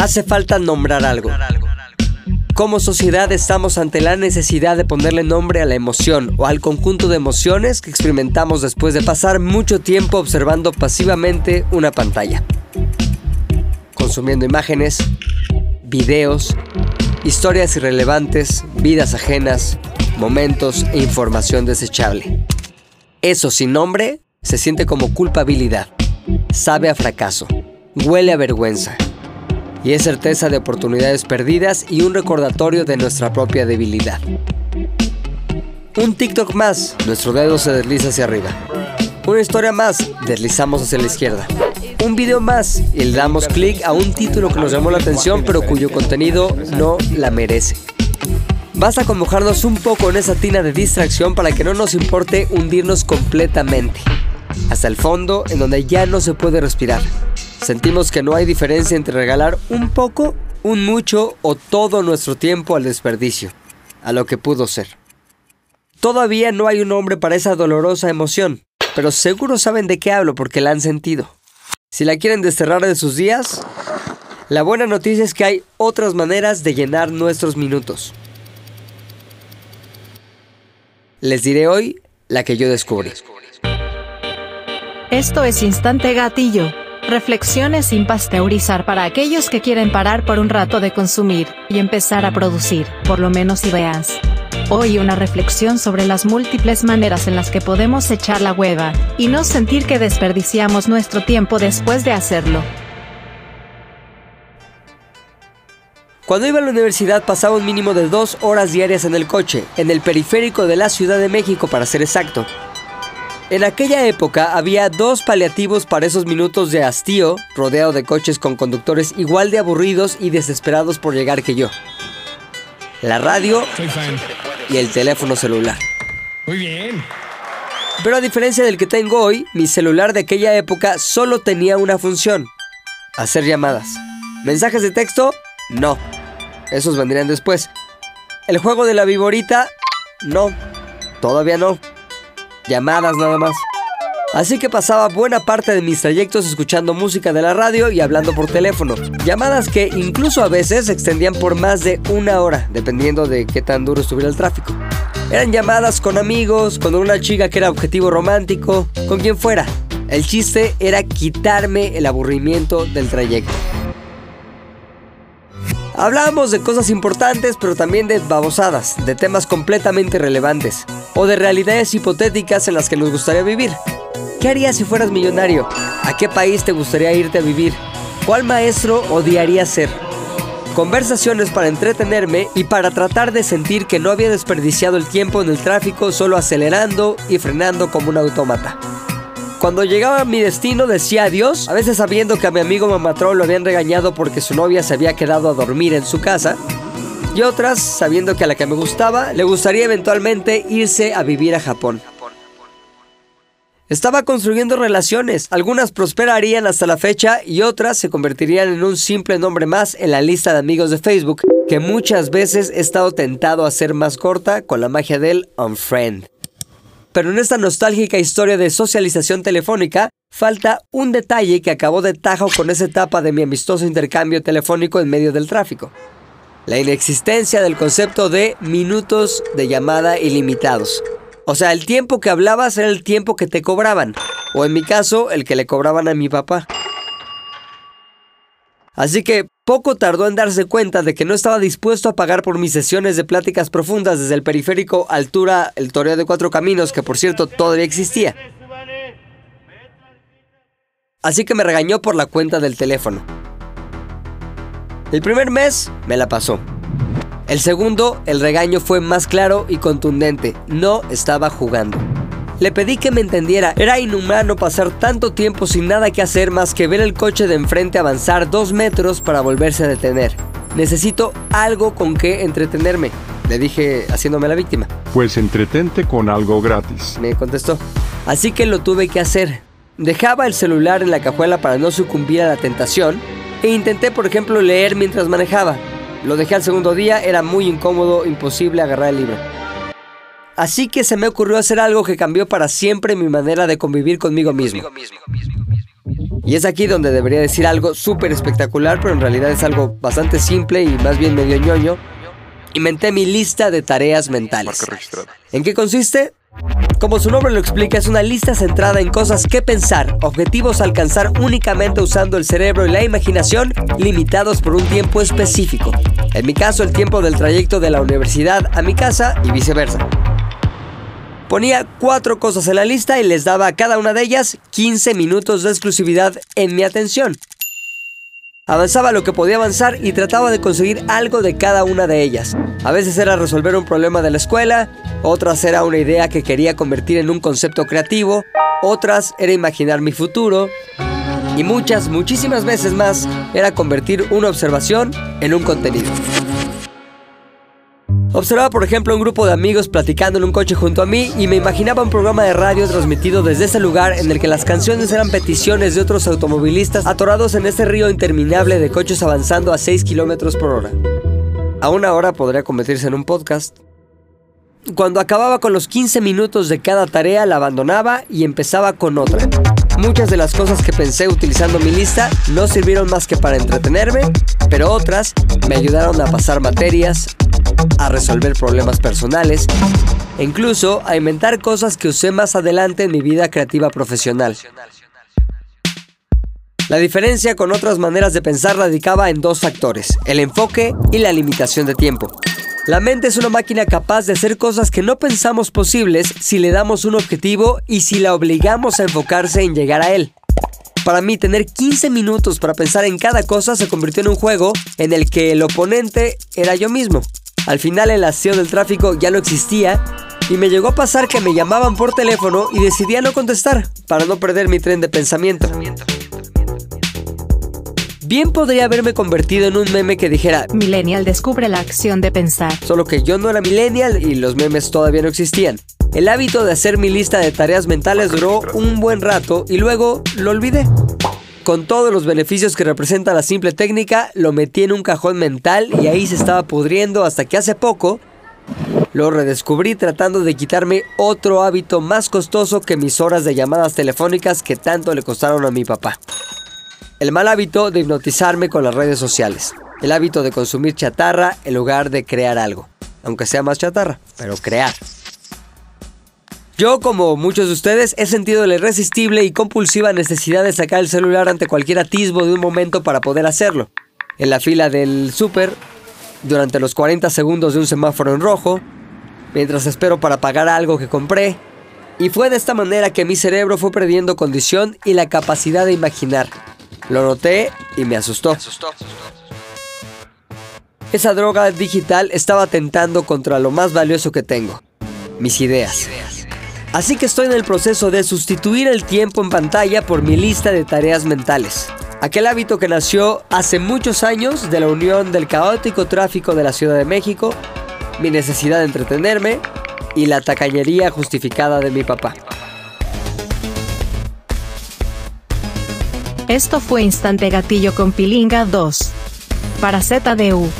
Hace falta nombrar algo. Como sociedad estamos ante la necesidad de ponerle nombre a la emoción o al conjunto de emociones que experimentamos después de pasar mucho tiempo observando pasivamente una pantalla. Consumiendo imágenes, videos, historias irrelevantes, vidas ajenas, momentos e información desechable. Eso sin nombre se siente como culpabilidad, sabe a fracaso, huele a vergüenza y es certeza de oportunidades perdidas y un recordatorio de nuestra propia debilidad. Un TikTok más, nuestro dedo se desliza hacia arriba. Una historia más, deslizamos hacia la izquierda. Un video más y le damos clic a un título que nos llamó la atención pero cuyo contenido no la merece. Basta con mojarnos un poco en esa tina de distracción para que no nos importe hundirnos completamente. Hasta el fondo en donde ya no se puede respirar. Sentimos que no hay diferencia entre regalar un poco, un mucho o todo nuestro tiempo al desperdicio, a lo que pudo ser. Todavía no hay un nombre para esa dolorosa emoción, pero seguro saben de qué hablo porque la han sentido. Si la quieren desterrar de sus días, la buena noticia es que hay otras maneras de llenar nuestros minutos. Les diré hoy la que yo descubrí. Esto es Instante Gatillo. Reflexiones sin pasteurizar para aquellos que quieren parar por un rato de consumir y empezar a producir, por lo menos ideas. Hoy una reflexión sobre las múltiples maneras en las que podemos echar la hueva y no sentir que desperdiciamos nuestro tiempo después de hacerlo. Cuando iba a la universidad pasaba un mínimo de dos horas diarias en el coche, en el periférico de la Ciudad de México para ser exacto. En aquella época había dos paliativos para esos minutos de hastío, rodeado de coches con conductores igual de aburridos y desesperados por llegar que yo. La radio y el teléfono celular. Muy bien. Pero a diferencia del que tengo hoy, mi celular de aquella época solo tenía una función. Hacer llamadas. ¿Mensajes de texto? No. Esos vendrían después. ¿El juego de la viborita? No. Todavía no llamadas nada más. Así que pasaba buena parte de mis trayectos escuchando música de la radio y hablando por teléfono. Llamadas que incluso a veces se extendían por más de una hora, dependiendo de qué tan duro estuviera el tráfico. Eran llamadas con amigos, con una chica que era objetivo romántico, con quien fuera. El chiste era quitarme el aburrimiento del trayecto. Hablábamos de cosas importantes, pero también de babosadas, de temas completamente relevantes, o de realidades hipotéticas en las que nos gustaría vivir. ¿Qué harías si fueras millonario? ¿A qué país te gustaría irte a vivir? ¿Cuál maestro odiarías ser? Conversaciones para entretenerme y para tratar de sentir que no había desperdiciado el tiempo en el tráfico solo acelerando y frenando como un autómata. Cuando llegaba a mi destino decía adiós, a veces sabiendo que a mi amigo Mamatrón lo habían regañado porque su novia se había quedado a dormir en su casa, y otras sabiendo que a la que me gustaba le gustaría eventualmente irse a vivir a Japón. Estaba construyendo relaciones, algunas prosperarían hasta la fecha y otras se convertirían en un simple nombre más en la lista de amigos de Facebook, que muchas veces he estado tentado a hacer más corta con la magia del unfriend. Pero en esta nostálgica historia de socialización telefónica, falta un detalle que acabó de tajo con esa etapa de mi amistoso intercambio telefónico en medio del tráfico. La inexistencia del concepto de minutos de llamada ilimitados. O sea, el tiempo que hablabas era el tiempo que te cobraban. O en mi caso, el que le cobraban a mi papá. Así que poco tardó en darse cuenta de que no estaba dispuesto a pagar por mis sesiones de pláticas profundas desde el periférico altura el Toreo de Cuatro Caminos, que por cierto todavía existía. Así que me regañó por la cuenta del teléfono. El primer mes me la pasó. El segundo, el regaño fue más claro y contundente. No estaba jugando. Le pedí que me entendiera. Era inhumano pasar tanto tiempo sin nada que hacer más que ver el coche de enfrente avanzar dos metros para volverse a detener. Necesito algo con que entretenerme. Le dije haciéndome la víctima. Pues entretente con algo gratis. Me contestó. Así que lo tuve que hacer. Dejaba el celular en la cajuela para no sucumbir a la tentación e intenté, por ejemplo, leer mientras manejaba. Lo dejé al segundo día, era muy incómodo, imposible agarrar el libro. Así que se me ocurrió hacer algo que cambió para siempre mi manera de convivir conmigo mismo. Y es aquí donde debería decir algo súper espectacular, pero en realidad es algo bastante simple y más bien medio ñoño. Inventé mi lista de tareas mentales. ¿En qué consiste? Como su nombre lo explica, es una lista centrada en cosas que pensar, objetivos a alcanzar únicamente usando el cerebro y la imaginación, limitados por un tiempo específico. En mi caso, el tiempo del trayecto de la universidad a mi casa y viceversa. Ponía cuatro cosas en la lista y les daba a cada una de ellas 15 minutos de exclusividad en mi atención. Avanzaba lo que podía avanzar y trataba de conseguir algo de cada una de ellas. A veces era resolver un problema de la escuela, otras era una idea que quería convertir en un concepto creativo, otras era imaginar mi futuro, y muchas, muchísimas veces más era convertir una observación en un contenido. Observaba, por ejemplo, un grupo de amigos platicando en un coche junto a mí y me imaginaba un programa de radio transmitido desde ese lugar en el que las canciones eran peticiones de otros automovilistas atorados en ese río interminable de coches avanzando a 6 kilómetros por hora. A una hora podría convertirse en un podcast. Cuando acababa con los 15 minutos de cada tarea, la abandonaba y empezaba con otra. Muchas de las cosas que pensé utilizando mi lista no sirvieron más que para entretenerme, pero otras me ayudaron a pasar materias, a resolver problemas personales e incluso a inventar cosas que usé más adelante en mi vida creativa profesional. La diferencia con otras maneras de pensar radicaba en dos factores, el enfoque y la limitación de tiempo. La mente es una máquina capaz de hacer cosas que no pensamos posibles si le damos un objetivo y si la obligamos a enfocarse en llegar a él. Para mí, tener 15 minutos para pensar en cada cosa se convirtió en un juego en el que el oponente era yo mismo. Al final el hastío del tráfico ya no existía y me llegó a pasar que me llamaban por teléfono y decidí no contestar para no perder mi tren de pensamiento. Bien podría haberme convertido en un meme que dijera Millennial descubre la acción de pensar. Solo que yo no era millennial y los memes todavía no existían. El hábito de hacer mi lista de tareas mentales duró un buen rato y luego lo olvidé. Con todos los beneficios que representa la simple técnica, lo metí en un cajón mental y ahí se estaba pudriendo hasta que hace poco lo redescubrí tratando de quitarme otro hábito más costoso que mis horas de llamadas telefónicas que tanto le costaron a mi papá. El mal hábito de hipnotizarme con las redes sociales. El hábito de consumir chatarra en lugar de crear algo. Aunque sea más chatarra, pero crear. Yo, como muchos de ustedes, he sentido la irresistible y compulsiva necesidad de sacar el celular ante cualquier atisbo de un momento para poder hacerlo. En la fila del súper, durante los 40 segundos de un semáforo en rojo, mientras espero para pagar algo que compré. Y fue de esta manera que mi cerebro fue perdiendo condición y la capacidad de imaginar. Lo noté y me asustó. Esa droga digital estaba atentando contra lo más valioso que tengo, mis ideas. Así que estoy en el proceso de sustituir el tiempo en pantalla por mi lista de tareas mentales. Aquel hábito que nació hace muchos años de la unión del caótico tráfico de la Ciudad de México, mi necesidad de entretenerme y la tacañería justificada de mi papá. Esto fue Instante Gatillo con Pilinga 2. Para ZDU.